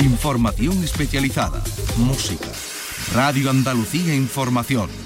Información especializada. Música. Radio Andalucía Información.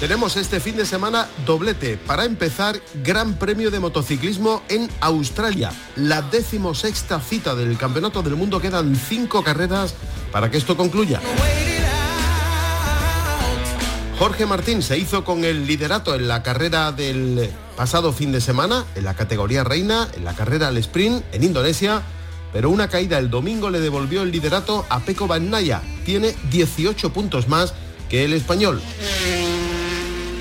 Tenemos este fin de semana doblete. Para empezar, Gran Premio de Motociclismo en Australia. La decimosexta cita del Campeonato del Mundo. Quedan cinco carreras para que esto concluya. Jorge Martín se hizo con el liderato en la carrera del pasado fin de semana, en la categoría reina, en la carrera al sprint en Indonesia, pero una caída el domingo le devolvió el liderato a Peco Naya. Tiene 18 puntos más que el español.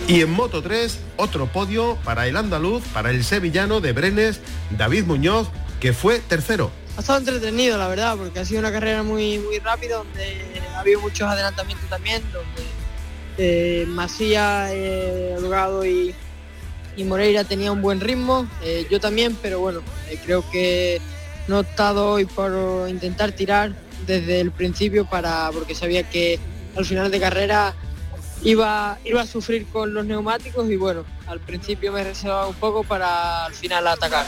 Y en Moto 3, otro podio para el andaluz, para el sevillano de Brenes, David Muñoz, que fue tercero. Ha estado entretenido, la verdad, porque ha sido una carrera muy, muy rápida, donde ha habido muchos adelantamientos también, donde eh, Masía, eh, y, y, Moreira tenía un buen ritmo, eh, yo también, pero bueno, eh, creo que no he optado hoy por intentar tirar desde el principio para porque sabía que al final de carrera iba, iba a sufrir con los neumáticos y bueno, al principio me reservaba un poco para al final atacar.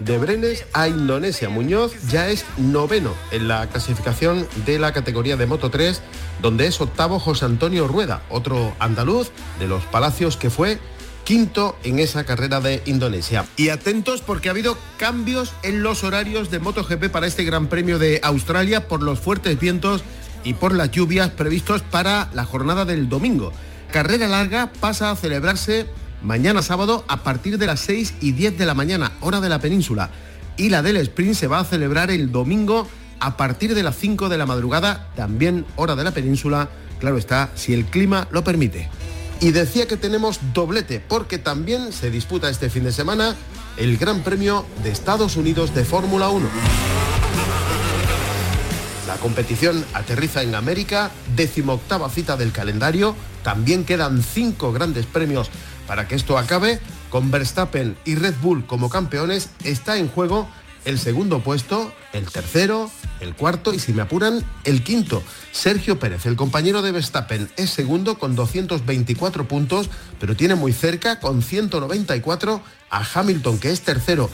De Brenes a Indonesia, Muñoz ya es noveno en la clasificación de la categoría de Moto 3, donde es octavo José Antonio Rueda, otro andaluz de los Palacios que fue quinto en esa carrera de Indonesia. Y atentos porque ha habido cambios en los horarios de MotoGP para este Gran Premio de Australia por los fuertes vientos y por las lluvias previstos para la jornada del domingo. Carrera larga pasa a celebrarse mañana sábado a partir de las 6 y 10 de la mañana, hora de la península. Y la del sprint se va a celebrar el domingo a partir de las 5 de la madrugada, también hora de la península, claro está, si el clima lo permite. Y decía que tenemos doblete, porque también se disputa este fin de semana el Gran Premio de Estados Unidos de Fórmula 1. La competición aterriza en América, decimoctava cita del calendario, también quedan cinco grandes premios para que esto acabe. Con Verstappen y Red Bull como campeones está en juego el segundo puesto, el tercero, el cuarto y si me apuran, el quinto. Sergio Pérez, el compañero de Verstappen, es segundo con 224 puntos, pero tiene muy cerca con 194 a Hamilton, que es tercero.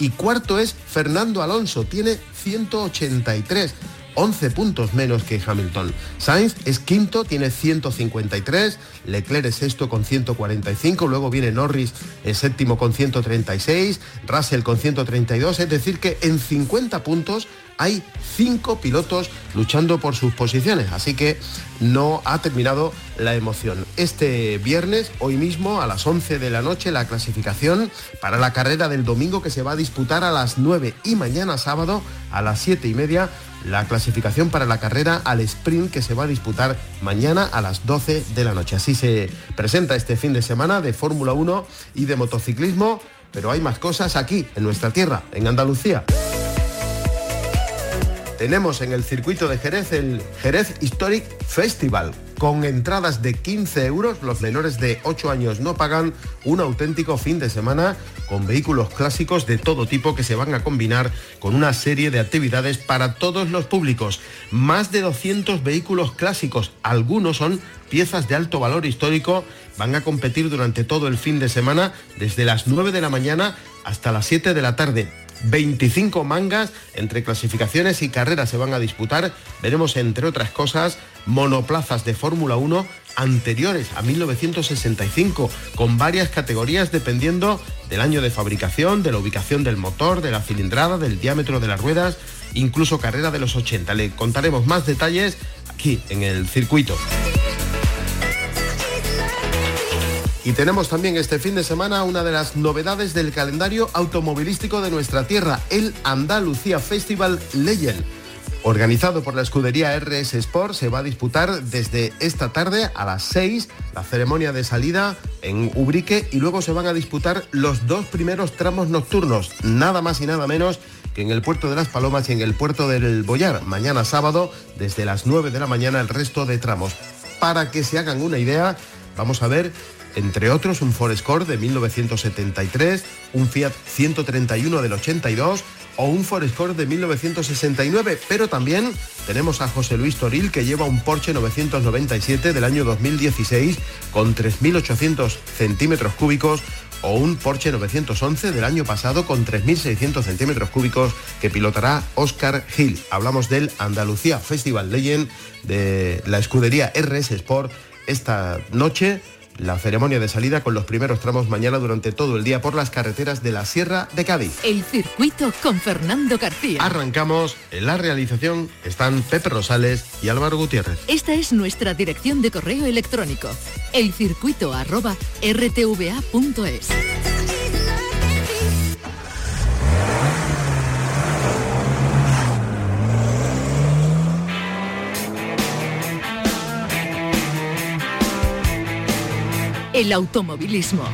Y cuarto es Fernando Alonso, tiene 183. 11 puntos menos que Hamilton. Sainz es quinto, tiene 153, Leclerc es sexto con 145, luego viene Norris el séptimo con 136, Russell con 132, es decir que en 50 puntos hay cinco pilotos luchando por sus posiciones, así que no ha terminado la emoción. Este viernes, hoy mismo, a las 11 de la noche, la clasificación para la carrera del domingo que se va a disputar a las 9 y mañana sábado a las 7 y media la clasificación para la carrera al sprint que se va a disputar mañana a las 12 de la noche. Así se presenta este fin de semana de Fórmula 1 y de motociclismo, pero hay más cosas aquí, en nuestra tierra, en Andalucía. Tenemos en el circuito de Jerez el Jerez Historic Festival, con entradas de 15 euros. Los menores de 8 años no pagan un auténtico fin de semana con vehículos clásicos de todo tipo que se van a combinar con una serie de actividades para todos los públicos. Más de 200 vehículos clásicos, algunos son piezas de alto valor histórico, van a competir durante todo el fin de semana desde las 9 de la mañana hasta las 7 de la tarde 25 mangas entre clasificaciones y carreras se van a disputar. Veremos, entre otras cosas, monoplazas de Fórmula 1 anteriores a 1965, con varias categorías dependiendo del año de fabricación, de la ubicación del motor, de la cilindrada, del diámetro de las ruedas, incluso carrera de los 80. Le contaremos más detalles aquí en el circuito. Y tenemos también este fin de semana una de las novedades del calendario automovilístico de nuestra tierra, el Andalucía Festival Legend. Organizado por la escudería RS Sport, se va a disputar desde esta tarde a las 6 la ceremonia de salida en Ubrique y luego se van a disputar los dos primeros tramos nocturnos, nada más y nada menos que en el puerto de Las Palomas y en el puerto del Boyar. Mañana sábado, desde las 9 de la mañana, el resto de tramos. Para que se hagan una idea, vamos a ver entre otros un Core de 1973, un Fiat 131 del 82 o un Core de 1969, pero también tenemos a José Luis Toril que lleva un Porsche 997 del año 2016 con 3.800 centímetros cúbicos o un Porsche 911 del año pasado con 3.600 centímetros cúbicos que pilotará Oscar Hill. Hablamos del Andalucía Festival Legend de la escudería RS Sport esta noche la ceremonia de salida con los primeros tramos mañana durante todo el día por las carreteras de la Sierra de Cádiz. El circuito con Fernando García. Arrancamos. En la realización están Pepe Rosales y Álvaro Gutiérrez. Esta es nuestra dirección de correo electrónico. elcircuito@rtva.es. el automovilismo.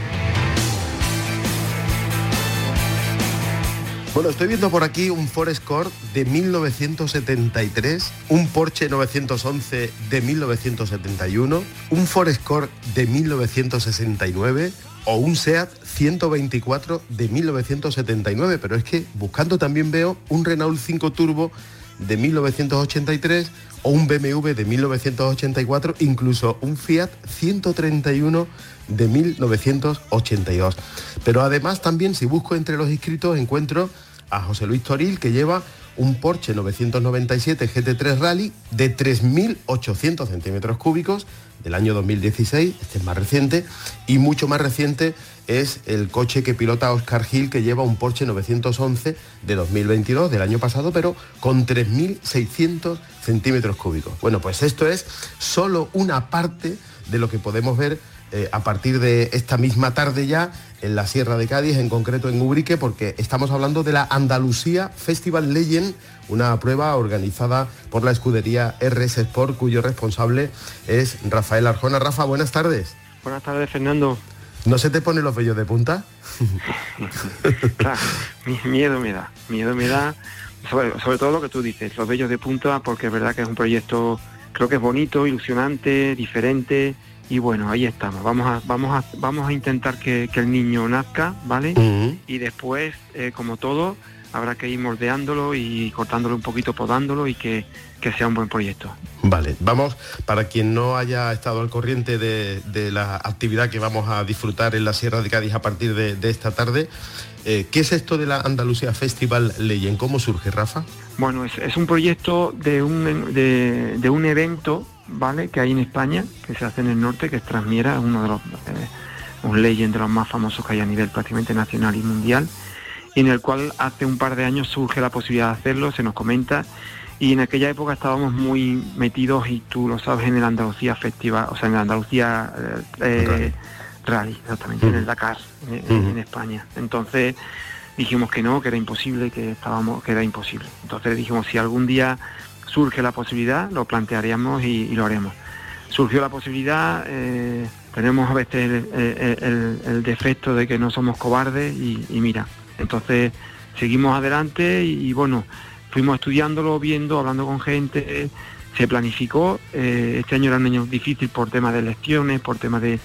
Bueno, estoy viendo por aquí un Forest Core de 1973, un Porsche 911 de 1971, un Forest Core de 1969 o un SEAT 124 de 1979, pero es que buscando también veo un Renault 5 Turbo de 1983 o un BMW de 1984, incluso un Fiat 131 de 1982. Pero además también si busco entre los inscritos encuentro a José Luis Toril que lleva un Porsche 997 GT3 Rally de 3.800 centímetros cúbicos del año 2016, este es más reciente, y mucho más reciente es el coche que pilota Oscar Gil que lleva un Porsche 911 de 2022, del año pasado, pero con 3.600 centímetros cúbicos. Bueno, pues esto es solo una parte de lo que podemos ver eh, a partir de esta misma tarde ya en la Sierra de Cádiz, en concreto en Ubrique, porque estamos hablando de la Andalucía Festival Legend, una prueba organizada por la escudería RS Sport, cuyo responsable es Rafael Arjona. Rafa, buenas tardes. Buenas tardes, Fernando. ¿No se te ponen los vellos de punta? claro, miedo me da, miedo me da, sobre, sobre todo lo que tú dices, los vellos de punta, porque es verdad que es un proyecto, creo que es bonito, ilusionante, diferente, y bueno, ahí estamos. Vamos a, vamos a, vamos a intentar que, el niño nazca, ¿vale? Y después, eh, como todo, habrá que ir moldeándolo y cortándolo un poquito, podándolo y que, sea un buen proyecto. Vale, vamos, para quien no haya estado al corriente de, la actividad que vamos a disfrutar en la Sierra de Cádiz a partir de, esta tarde, eh, ¿qué es esto de la Andalucía Festival Leyen? ¿Cómo surge, Rafa? Bueno, es, un proyecto de un, de un evento ¿vale? Que hay en España, que se hace en el norte, que es Transmiera, uno de los, eh, un legend de los más famosos que hay a nivel prácticamente nacional y mundial, y en el cual hace un par de años surge la posibilidad de hacerlo, se nos comenta, y en aquella época estábamos muy metidos, y tú lo sabes, en el Andalucía Festival, o sea, en el Andalucía eh, eh, Rally, exactamente, en el Dakar, en, España. Entonces dijimos que no, que era imposible, que estábamos, que era imposible. Entonces dijimos, si algún día surge la posibilidad, lo plantearíamos y, lo haremos. Surgió la posibilidad, eh, tenemos a veces el, defecto de que no somos cobardes y, mira, entonces seguimos adelante y, bueno, fuimos estudiándolo, viendo, hablando con gente, se planificó, eh, este año era un año difícil por temas de elecciones, por temas de,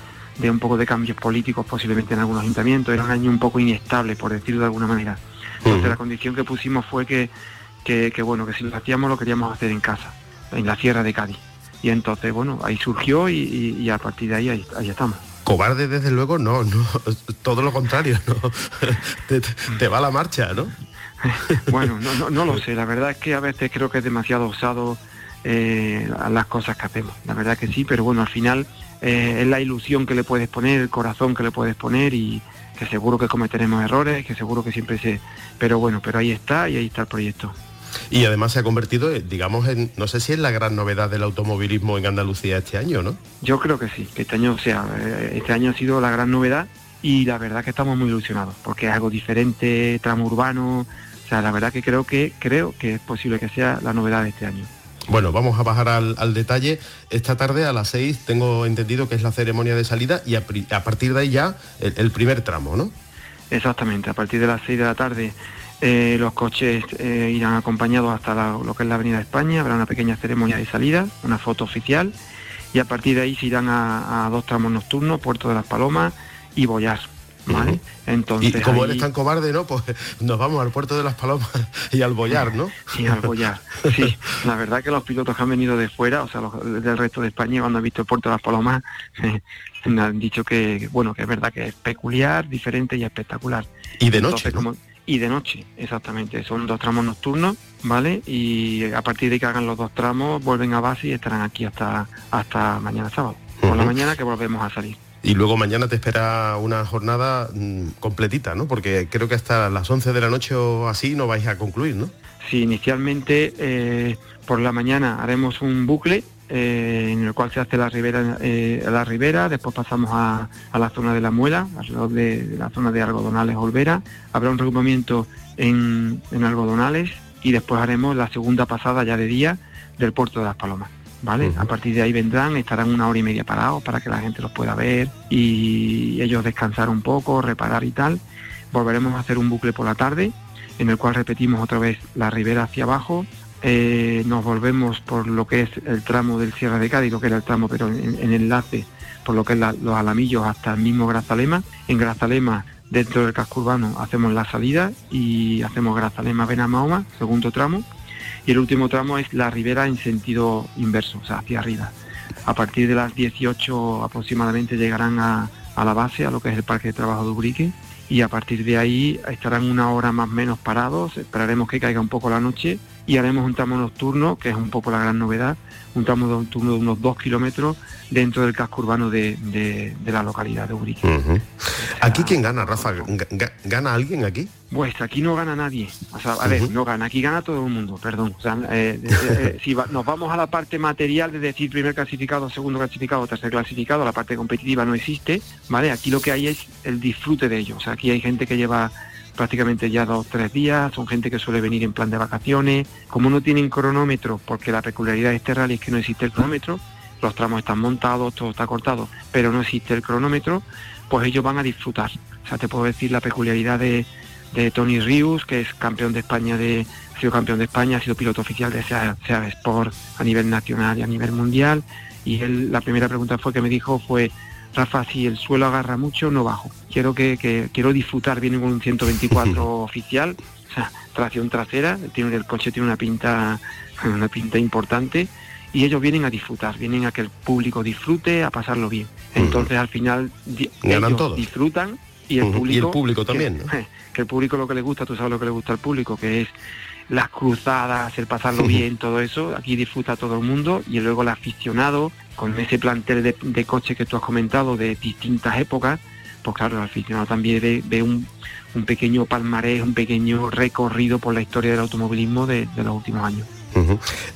un poco de cambios políticos posiblemente en algunos ayuntamientos, era un año un poco inestable, por decirlo de alguna manera. Entonces la condición que pusimos fue que que, bueno, que si lo hacíamos lo queríamos hacer en casa, en la sierra de Cádiz. Y entonces, bueno, ahí surgió y, a partir de ahí, ahí, estamos. Cobarde, desde luego, no, no, todo lo contrario, ¿no? te, va la marcha, ¿no? bueno, no, no, lo sé, la verdad es que a veces creo que es demasiado osado eh, las cosas que hacemos, la verdad que sí, pero bueno, al final eh, es la ilusión que le puedes poner, el corazón que le puedes poner y que seguro que cometeremos errores, que seguro que siempre se... Pero bueno, pero ahí está y ahí está el proyecto. Y además se ha convertido, eh, digamos, en, no sé si es la gran novedad del automovilismo en Andalucía este año, ¿no? Yo creo que sí, que este año, o sea, eh, este año ha sido la gran novedad y la verdad que estamos muy ilusionados, porque es algo diferente, tramo urbano, o sea, la verdad que creo que, creo que es posible que sea la novedad de este año. Bueno, vamos a bajar al, detalle. Esta tarde a las 6 tengo entendido que es la ceremonia de salida y a, partir de ahí ya el, el, primer tramo, ¿no? Exactamente, a partir de las 6 de la tarde Eh, los coches eh, irán acompañados hasta lo que es la Avenida España, habrá una pequeña ceremonia de salida, una foto oficial, y a partir de ahí se irán a, dos tramos nocturnos, Puerto de las Palomas y Boyar. ¿Vale? Entonces, y como eres tan cobarde, ¿no? Pues nos vamos al puerto de las Palomas y al Boyar, ¿no? Sí, al Boyar. Sí, la verdad que los pilotos que han venido de fuera, o sea, los, del resto de España, cuando han visto el puerto de las Palomas, me han dicho que, bueno, que es verdad que es peculiar, diferente y espectacular. Y de noche. Y de noche, exactamente. Son dos tramos nocturnos, ¿vale? Y a partir de que hagan los dos tramos, vuelven a base y estarán aquí hasta, hasta mañana sábado. Por la mañana que volvemos a salir. Y luego mañana te espera una jornada mm, completita, ¿no? Porque creo que hasta las 11 de la noche o así no vais a concluir, ¿no? Sí, inicialmente eh, por la mañana haremos un bucle eh, en el cual se hace la ribera, eh, la ribera después pasamos a, la zona de la muela, alrededor de, la zona de algodonales Olvera, habrá un recubrimiento en, algodonales y después haremos la segunda pasada ya de día del puerto de las Palomas. ¿Vale? A partir de ahí vendrán, estarán una hora y media parados para que la gente los pueda ver y ellos descansar un poco, reparar y tal. Volveremos a hacer un bucle por la tarde, en el cual repetimos otra vez la ribera hacia abajo, eh, nos volvemos por lo que es el tramo del Sierra de Cádiz, lo que era el tramo, pero en, enlace por lo que es los alamillos hasta el mismo Grazalema. En Grazalema, dentro del casco urbano, hacemos la salida y hacemos Grazalema Benamahoma, segundo tramo. Y el último tramo es la ribera en sentido inverso, o sea, hacia arriba. A partir de las 18 aproximadamente llegarán a, a la base, a lo que es el Parque de Trabajo de Ubrique, y a partir de ahí estarán una hora más o menos parados, esperaremos que caiga un poco la noche y haremos un tramo nocturno, que es un poco la gran novedad, un tramo nocturno de unos dos kilómetros dentro del casco urbano de, la localidad de Urique. ¿Aquí quién gana, Rafa? ¿Gana alguien aquí? Pues aquí no gana nadie. a ver, no gana, aquí gana todo el mundo, perdón. Eh, eh, eh, si nos vamos a la parte material de decir primer clasificado, segundo clasificado, tercer clasificado, la parte competitiva no existe, ¿vale? Aquí lo que hay es el disfrute de ello. O sea, aquí hay gente que lleva prácticamente ya dos o tres días, son gente que suele venir en plan de vacaciones, como no tienen cronómetro, porque la peculiaridad de este rally es que no existe el cronómetro, los tramos están montados, todo está cortado, pero no existe el cronómetro, pues ellos van a disfrutar. O sea, te puedo decir la peculiaridad de, Tony Rius, que es campeón de España de, ha sido campeón de España, ha sido piloto oficial de SEA, Sport a nivel nacional y a nivel mundial. Y él, la primera pregunta fue que me dijo fue Rafa, si el suelo agarra mucho, no bajo. Quiero que, quiero disfrutar, viene con un 124 oficial, o sea, tracción trasera, tiene, el coche tiene una pinta, una pinta importante y ellos vienen a disfrutar, vienen a que el público disfrute, a pasarlo bien. Entonces al final ellos disfrutan y el público, y el público también, que, el público lo que le gusta, tú sabes lo que le gusta al público, que es las cruzadas, el pasarlo bien, todo eso, aquí disfruta todo el mundo y luego el aficionado con ese plantel de, de coches que tú has comentado de distintas épocas, pues claro, el aficionado también ve, un, pequeño palmarés, un pequeño recorrido por la historia del automovilismo de, los últimos años.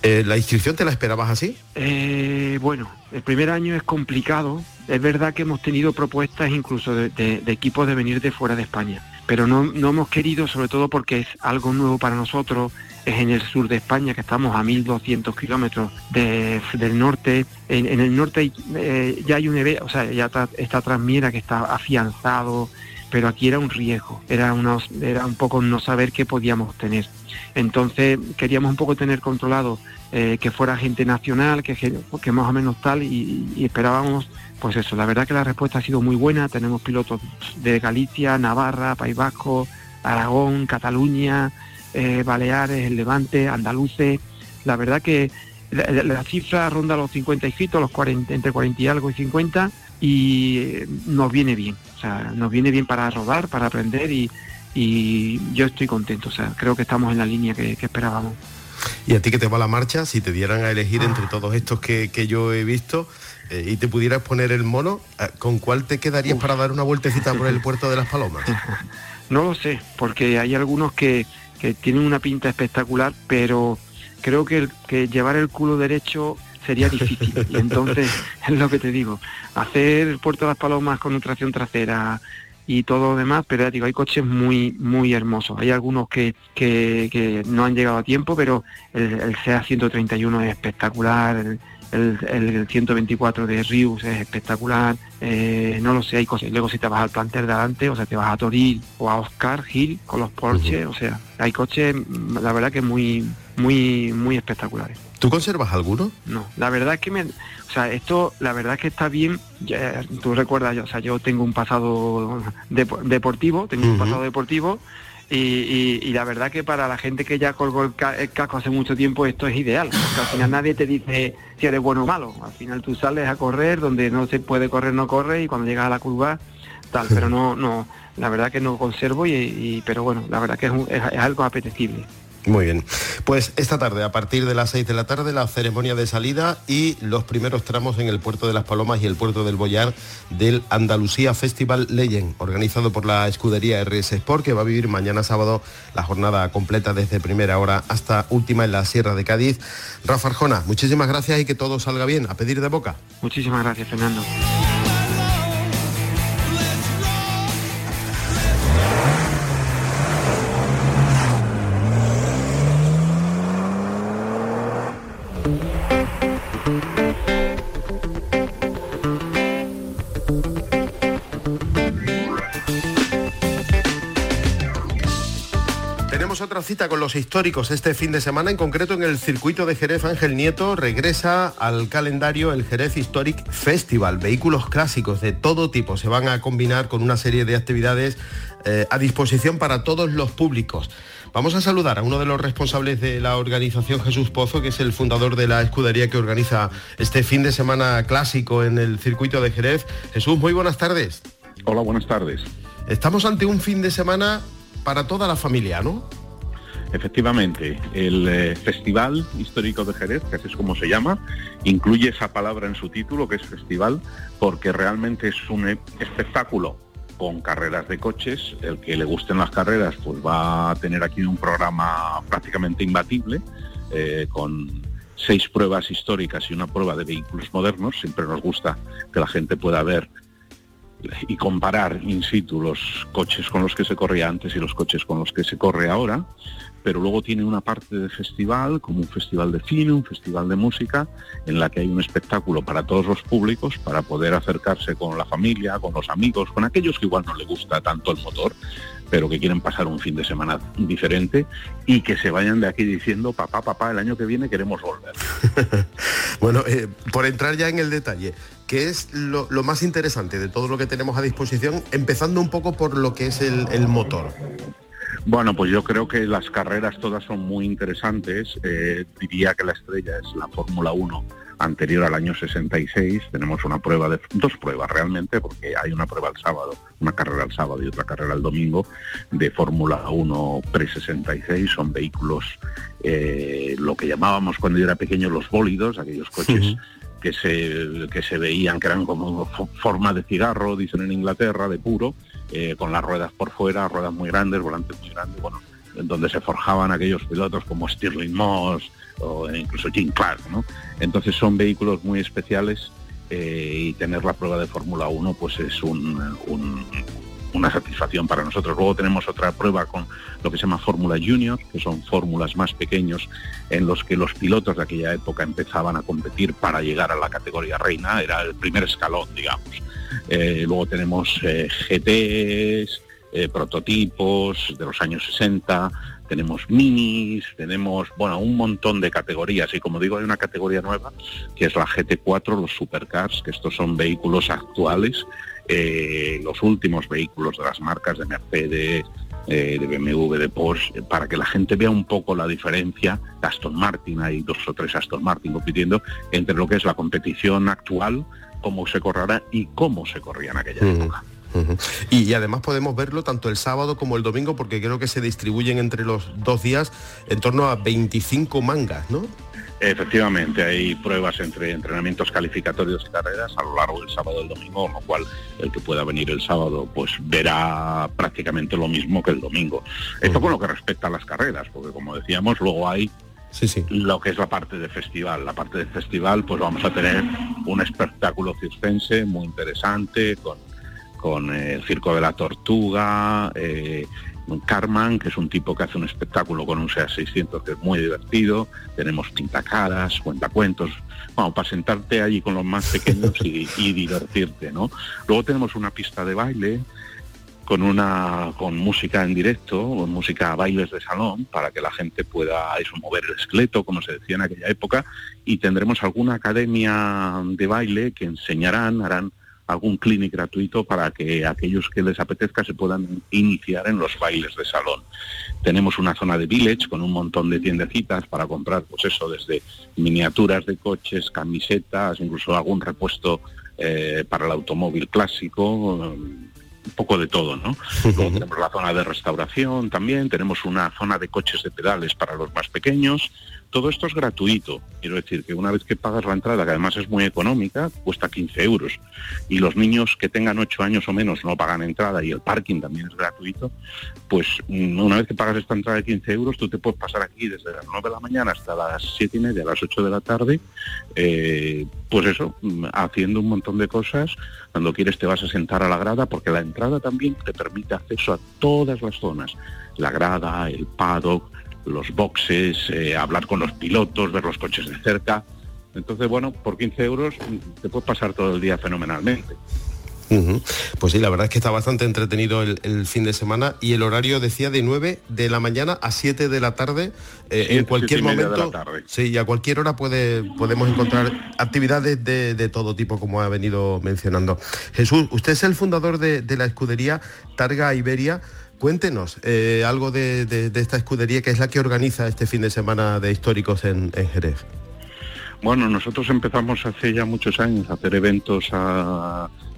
Eh, ¿La inscripción te la esperabas así? Eh, bueno, el primer año es complicado. Es verdad que hemos tenido propuestas incluso de equipos de venir de fuera de España pero no, hemos querido, sobre todo porque es algo nuevo para nosotros, es en el sur de España, que estamos a 1.200 kilómetros del norte. En, el norte eh, ya hay un o sea, ya está, Transmiera que está afianzado, pero aquí era un riesgo, era, era un poco no saber qué podíamos tener. Entonces queríamos un poco tener controlado eh, que fuera gente nacional, que, que más o menos tal, y, esperábamos, pues eso, la verdad que la respuesta ha sido muy buena, tenemos pilotos de Galicia, Navarra, País Vasco, Aragón, Cataluña, eh, Baleares, el Levante, Andaluces, la verdad que la, cifra ronda los 50 inscritos, los 40, entre 40 y algo y 50, y eh, nos viene bien, o sea, nos viene bien para rodar, para aprender y, yo estoy contento, o sea, creo que estamos en la línea que esperábamos. Y a ti que te va la marcha, si te dieran a elegir entre todos estos que, yo he visto y te pudieras poner el mono, eh, ¿con cuál te quedarías para dar una vueltecita por el puerto de las Palomas? No lo sé, porque hay algunos que, tienen una pinta espectacular, pero creo que, que llevar el culo derecho sería difícil. entonces, es lo que te digo, hacer el puerto de las Palomas con una tracción trasera y todo lo demás, pero ya digo, hay coches muy, muy hermosos. Hay algunos que, que, no han llegado a tiempo, pero el, el SEA 131 es espectacular, el, el, 124 de Rius es espectacular, eh, no lo sé, hay cosas. Luego si te vas al planter de adelante, o sea, te vas a Toril o a Oscar Hill con los Porsche, o sea, hay coches, mm, la verdad que muy, muy, muy espectaculares. ¿Tú conservas alguno? No, la verdad es que me, o sea, esto, la verdad es que está bien. tú recuerdas, yo, o sea, yo tengo un pasado deportivo, tengo un pasado deportivo y, la verdad que para la gente que ya colgó el, casco hace mucho tiempo esto es ideal, porque al final nadie te dice si eres bueno o malo. Al final tú sales a correr, donde no se puede correr, no corre, y cuando llegas a la curva, tal. Pero no, no, la verdad que no conservo, y, pero bueno, la verdad que es algo apetecible. Muy bien. Pues esta tarde, a partir de las 6 de la tarde, la ceremonia de salida y los primeros tramos en el puerto de Las Palomas y el puerto del Boyar del Andalucía Festival Legend, organizado por la escudería RS Sport, que va a vivir mañana sábado la jornada completa desde primera hora hasta última en la Sierra de Cádiz. Rafa Arjona, muchísimas gracias y que todo salga bien. A pedir de boca. Muchísimas gracias, Fernando. Cita con los históricos este fin de semana, en concreto en el circuito de Jerez Ángel Nieto regresa al calendario el Jerez Historic Festival. Vehículos clásicos de todo tipo se van a combinar con una serie de actividades eh, a disposición para todos los públicos. Vamos a saludar a uno de los responsables de la organización Jesús Pozo, que es el fundador de la escudería que organiza este fin de semana clásico en el circuito de Jerez. Jesús, muy buenas tardes. Hola, buenas tardes. Estamos ante un fin de semana para toda la familia, ¿no? Efectivamente, el eh, Festival Histórico de Jerez, que así es como se llama, incluye esa palabra en su título, que es festival, porque realmente es un e, espectáculo con carreras de coches. El que le gusten las carreras, pues va a tener aquí un programa prácticamente imbatible, eh, con seis pruebas históricas y una prueba de vehículos modernos. Siempre nos gusta que la gente pueda ver y comparar in situ los coches con los que se corría antes y los coches con los que se corre ahora pero luego tiene una parte de festival, como un festival de cine, un festival de música, en la que hay un espectáculo para todos los públicos, para poder acercarse con la familia, con los amigos, con aquellos que igual no le gusta tanto el motor, pero que quieren pasar un fin de semana diferente y que se vayan de aquí diciendo, papá, papá, el año que viene queremos volver. bueno, eh, por entrar ya en el detalle, ¿qué es lo, más interesante de todo lo que tenemos a disposición, empezando un poco por lo que es el motor? Bueno, pues yo creo que las carreras todas son muy interesantes. Eh, diría que la estrella es la Fórmula 1 anterior al año 66. Tenemos una prueba de dos pruebas realmente, porque hay una prueba el sábado, una carrera el sábado y otra carrera el domingo de Fórmula 1 pre-66. Son vehículos, eh, lo que llamábamos cuando yo era pequeño los bólidos, aquellos coches. Que se, que se veían que eran como forma de cigarro, dicen en Inglaterra, de puro, eh, con las ruedas por fuera, ruedas muy grandes, volantes muy grandes, bueno, donde se forjaban aquellos pilotos como Stirling Moss o incluso Jim Clark, ¿no? Entonces son vehículos muy especiales eh, y tener la prueba de Fórmula 1 pues es una satisfacción para nosotros. Luego tenemos otra prueba con lo que se llama Fórmula Junior, que son fórmulas más pequeños en los que los pilotos de aquella época empezaban a competir para llegar a la categoría reina, era el primer escalón, digamos. Eh, luego tenemos eh, GTs, eh, prototipos de los años 60, tenemos minis, tenemos, bueno, un montón de categorías. Y como digo, hay una categoría nueva, que es la GT4, los supercars, que estos son vehículos actuales, los últimos vehículos de las marcas de Mercedes, de BMW, de Porsche, para que la gente vea un poco la diferencia. Aston Martin, hay dos o tres Aston Martin compitiendo entre lo que es la competición actual cómo se correrá y cómo se corría en aquella época. Y, además podemos verlo tanto el sábado como el domingo porque creo que se distribuyen entre los dos días en torno a 25 mangas, ¿no? Efectivamente, hay pruebas entre entrenamientos calificatorios y carreras a lo largo del sábado y el domingo, con lo cual el que pueda venir el sábado pues verá prácticamente lo mismo que el domingo. Esto con lo que respecta a las carreras, porque como decíamos, luego hay sí, sí. lo que es la parte de festival. La parte de festival, pues vamos a tener un espectáculo circense muy interesante, con, con el Circo de la Tortuga, eh, Carman, que es un tipo que hace un espectáculo con un SEA 600 que es muy divertido, tenemos pintacaras, cuentacuentos, bueno, para sentarte allí con los más pequeños y, divertirte, ¿no? Luego tenemos una pista de baile, con una con música en directo, música bailes de salón, para que la gente pueda eso, mover el esqueleto, como se decía en aquella época, y tendremos alguna academia de baile que enseñarán, harán algún clinic gratuito para que aquellos que les apetezca se puedan iniciar en los bailes de salón. Tenemos una zona de village con un montón de tiendecitas para comprar, pues eso, desde miniaturas de coches, camisetas, incluso algún repuesto eh, para el automóvil clásico, un poco de todo, ¿no? Luego tenemos la zona de restauración también, tenemos una zona de coches de pedales para los más pequeños, todo esto es gratuito. Quiero decir que una vez que pagas la entrada, que además es muy económica, cuesta 15 euros, y los niños que tengan 8 años o menos no pagan entrada y el parking también es gratuito, pues mm, una vez que pagas esta entrada de 15 euros, tú te puedes pasar aquí desde las 9 de la mañana hasta las 7 y media, las 8 de la tarde, eh, pues eso, mm, haciendo un montón de cosas. Cuando quieres te vas a sentar a la grada, porque la entrada también te permite acceso a todas las zonas. La grada, el paddock, los boxes, eh, hablar con los pilotos, ver los coches de cerca. Entonces, bueno, por 15 euros te puedes pasar todo el día fenomenalmente. Pues sí, la verdad es que está bastante entretenido el, fin de semana y el horario decía de 9 de la mañana a 7 de la tarde. Eh, en cualquier momento, sí, y a cualquier hora puede, podemos encontrar actividades de, todo tipo, como ha venido mencionando. Jesús, usted es el fundador de, de la escudería Targa Iberia. Cuéntenos eh, algo de, esta escudería que es la que organiza este fin de semana de históricos en, Jerez. Bueno, nosotros empezamos hace ya muchos años a hacer eventos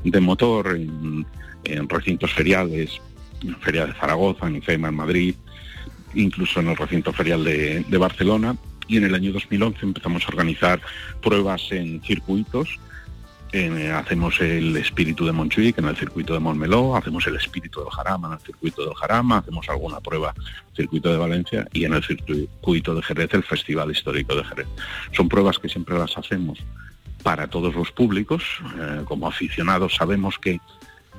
de motor en, recintos feriales, en Feria de Zaragoza, en IFEMA, en Madrid, incluso en el recinto ferial de, de Barcelona. Y en el año 2011 empezamos a organizar pruebas en circuitos eh, hacemos el espíritu de Montjuic en el circuito de Montmeló, hacemos el espíritu del Jarama en el circuito del Jarama, hacemos alguna prueba circuito de Valencia y en el circuito de Jerez el Festival Histórico de Jerez. Son pruebas que siempre las hacemos para todos los públicos. Eh, como aficionados sabemos que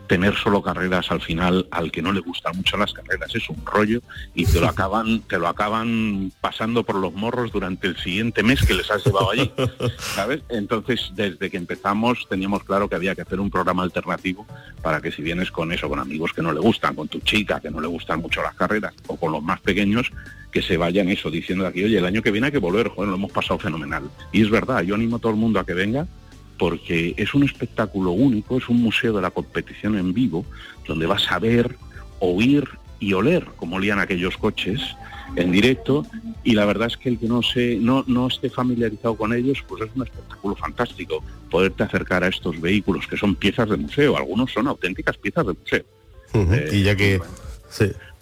tener solo carreras al final al que no le gustan mucho las carreras es un rollo y te lo acaban te lo acaban pasando por los morros durante el siguiente mes que les has llevado allí sabes entonces desde que empezamos teníamos claro que había que hacer un programa alternativo para que si vienes con eso con amigos que no le gustan con tu chica que no le gustan mucho las carreras o con los más pequeños que se vayan eso diciendo aquí oye el año que viene hay que volver joder lo hemos pasado fenomenal y es verdad yo animo a todo el mundo a que venga porque es un espectáculo único, es un museo de la competición en vivo, donde vas a ver, oír y oler como olían aquellos coches en directo y la verdad es que el que no se no, no esté familiarizado con ellos pues es un espectáculo fantástico poderte acercar a estos vehículos que son piezas de museo algunos son auténticas piezas de museo. Eh, y ya que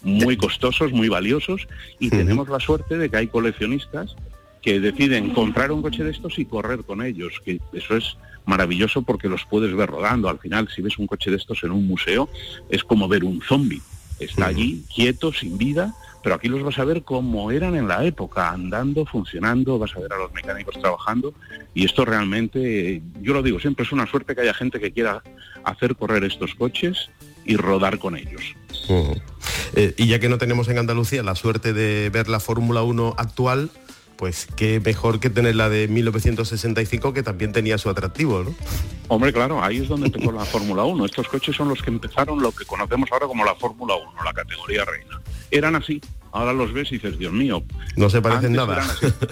muy costosos muy valiosos y tenemos la suerte de que hay coleccionistas que deciden comprar un coche de estos y correr con ellos, que eso es maravilloso porque los puedes ver rodando. Al final, si ves un coche de estos en un museo, es como ver un zombie. Está allí, quieto, sin vida, pero aquí los vas a ver como eran en la época, andando, funcionando, vas a ver a los mecánicos trabajando y esto realmente, yo lo digo siempre, es una suerte que haya gente que quiera hacer correr estos coches y rodar con ellos. Eh, y ya que no tenemos en Andalucía la suerte de ver la Fórmula 1 actual, pues qué mejor que tener la de 1965 que también tenía su atractivo, ¿no? Hombre, claro, ahí es donde empezó la Fórmula 1. Estos coches son los que empezaron lo que conocemos ahora como la Fórmula 1, la categoría reina. Eran así, ahora los ves y dices, Dios mío. No se parecen nada.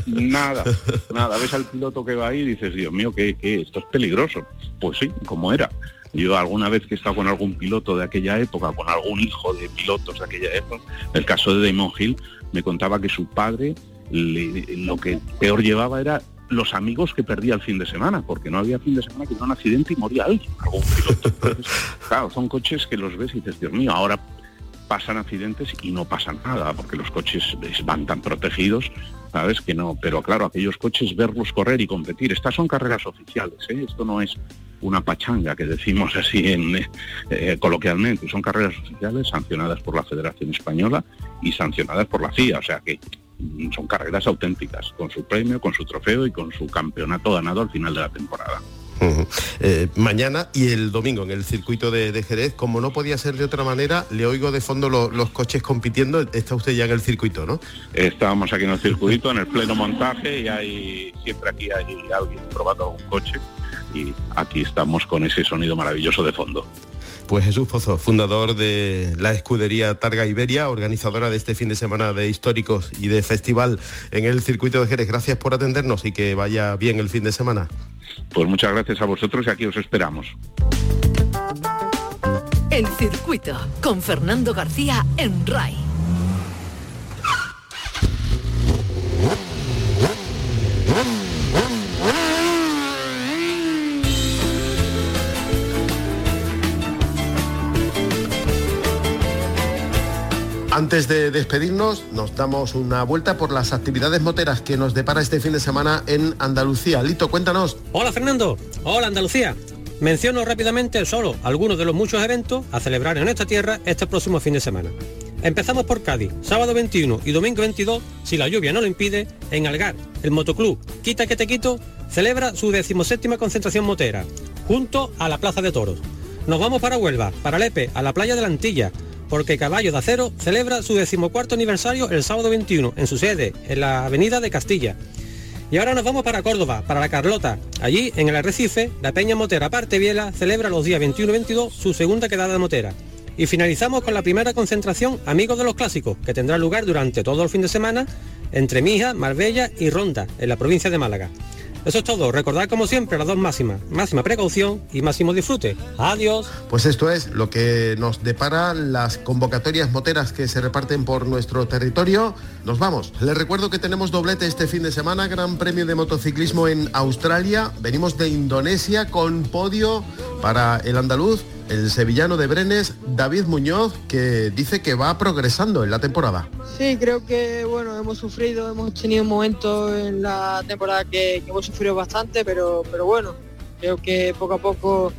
Nada, nada. Ves al piloto que va ahí y dices, Dios mío, que, esto es peligroso. Pues sí, como era. Yo alguna vez que he estado con algún piloto de aquella época, con algún hijo de pilotos de aquella época, el caso de Damon Hill, me contaba que su padre lo que peor llevaba era los amigos que perdía el fin de semana, porque no había fin de semana que no un accidente y moría alguien, algún piloto. claro, son coches que los ves y dices, Dios mío, ahora pasan accidentes y no pasan nada, porque los coches van tan protegidos, ¿sabes? Que no, pero claro, aquellos coches, verlos correr y competir, estas son carreras oficiales, ¿eh? esto no es una pachanga que decimos así en, eh, coloquialmente, son carreras oficiales sancionadas por la Federación Española y sancionadas por la FIA, o sea que son carreras auténticas, con su premio, con su trofeo y con su campeonato ganado al final de la temporada. Eh, mañana y el domingo en el circuito de, Jerez, como no podía ser de otra manera, le oigo de fondo los coches compitiendo, está usted ya en el circuito, ¿no? Estábamos aquí en el circuito, en el pleno montaje y hay siempre aquí hay alguien probando un coche y aquí estamos con ese sonido maravilloso de fondo. Pues Jesús Pozo, fundador de la escudería Targa Iberia, organizadora de este fin de semana de históricos y de festival en el circuito de Jerez. Gracias por atendernos y que vaya bien el fin de semana. Pues muchas gracias a vosotros y aquí os esperamos. El circuito con Fernando García en RAI. Antes de despedirnos, nos damos una vuelta por las actividades moteras que nos depara este fin de semana en Andalucía. Lito, cuéntanos. Hola Fernando, hola Andalucía. Menciono rápidamente solo algunos de los muchos eventos a celebrar en esta tierra este próximo fin de semana. Empezamos por Cádiz, sábado 21 y domingo 22, si la lluvia no lo impide, en Algar, el motoclub Quita que te quito celebra su decimoséptima concentración motera, junto a la Plaza de Toros. Nos vamos para Huelva, para Lepe, a la playa de la Antilla, porque Caballo de Acero celebra su decimocuarto aniversario el sábado 21 en su sede, en la Avenida de Castilla. Y ahora nos vamos para Córdoba, para la Carlota. Allí, en el Arrecife, la Peña Motera Parte Biela celebra los días 21 y 22 su segunda quedada de motera. Y finalizamos con la primera concentración Amigos de los Clásicos, que tendrá lugar durante todo el fin de semana entre Mija, Marbella y Ronda, en la provincia de Málaga. Eso es todo. Recordad como siempre las dos máximas. Máxima precaución y máximo disfrute. Adiós. Pues esto es lo que nos depara las convocatorias moteras que se reparten por nuestro territorio. Nos vamos. Les recuerdo que tenemos doblete este fin de semana, Gran Premio de Motociclismo en Australia. Venimos de Indonesia con podio para el andaluz el sevillano de Brenes, David Muñoz, que dice que va progresando en la temporada. Sí, creo que bueno, hemos sufrido, hemos tenido momentos en la temporada que, hemos sufrido bastante, pero, pero bueno, creo que poco a poco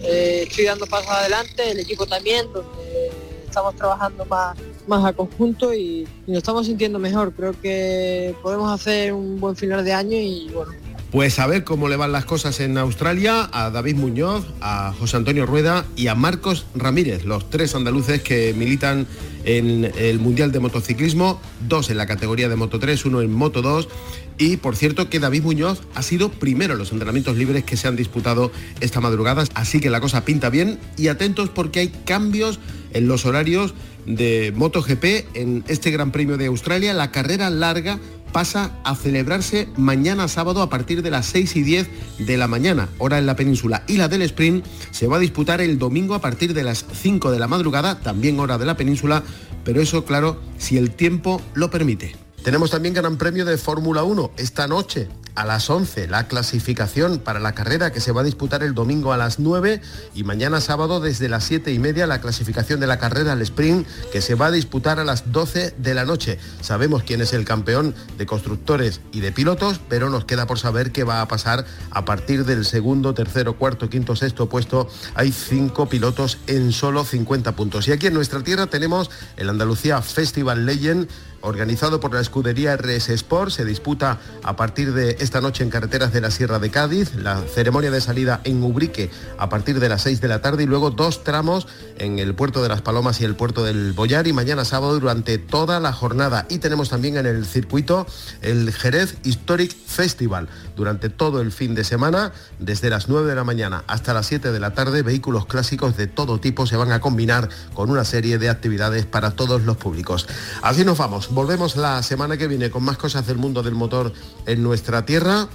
eh, estoy dando pasos adelante, el equipo también, donde estamos trabajando más, más a conjunto y, y nos estamos sintiendo mejor. Creo que podemos hacer un buen final de año y bueno, pues a ver cómo le van las cosas en Australia a David Muñoz, a José Antonio Rueda y a Marcos Ramírez, los tres andaluces que militan en el Mundial de Motociclismo, dos en la categoría de Moto 3, uno en Moto 2. Y por cierto que David Muñoz ha sido primero en los entrenamientos libres que se han disputado esta madrugada, así que la cosa pinta bien y atentos porque hay cambios en los horarios de MotoGP en este Gran Premio de Australia, la carrera larga pasa a celebrarse mañana sábado a partir de las 6 y 10 de la mañana, hora en la península. Y la del sprint se va a disputar el domingo a partir de las 5 de la madrugada, también hora de la península, pero eso claro, si el tiempo lo permite. Tenemos también Gran Premio de Fórmula 1 esta noche a las 11 la clasificación para la carrera que se va a disputar el domingo a las 9 y mañana sábado desde las 7 y media la clasificación de la carrera al sprint que se va a disputar a las 12 de la noche. Sabemos quién es el campeón de constructores y de pilotos, pero nos queda por saber qué va a pasar a partir del segundo, tercero, cuarto, quinto, sexto puesto. Hay cinco pilotos en solo 50 puntos. Y aquí en nuestra tierra tenemos el Andalucía Festival Legend organizado por la escudería RS Sport. Se disputa a partir de esta noche en carreteras de la Sierra de Cádiz, la ceremonia de salida en Ubrique a partir de las 6 de la tarde y luego dos tramos en el puerto de Las Palomas y el puerto del Boyar y mañana sábado durante toda la jornada. Y tenemos también en el circuito el Jerez Historic Festival durante todo el fin de semana, desde las 9 de la mañana hasta las 7 de la tarde, vehículos clásicos de todo tipo se van a combinar con una serie de actividades para todos los públicos. Así nos vamos. Volvemos la semana que viene con más cosas del mundo del motor en nuestra tierra.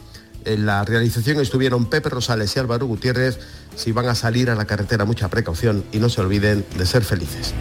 En la realización estuvieron Pepe Rosales y Álvaro Gutiérrez. Si van a salir a la carretera, mucha precaución y no se olviden de ser felices.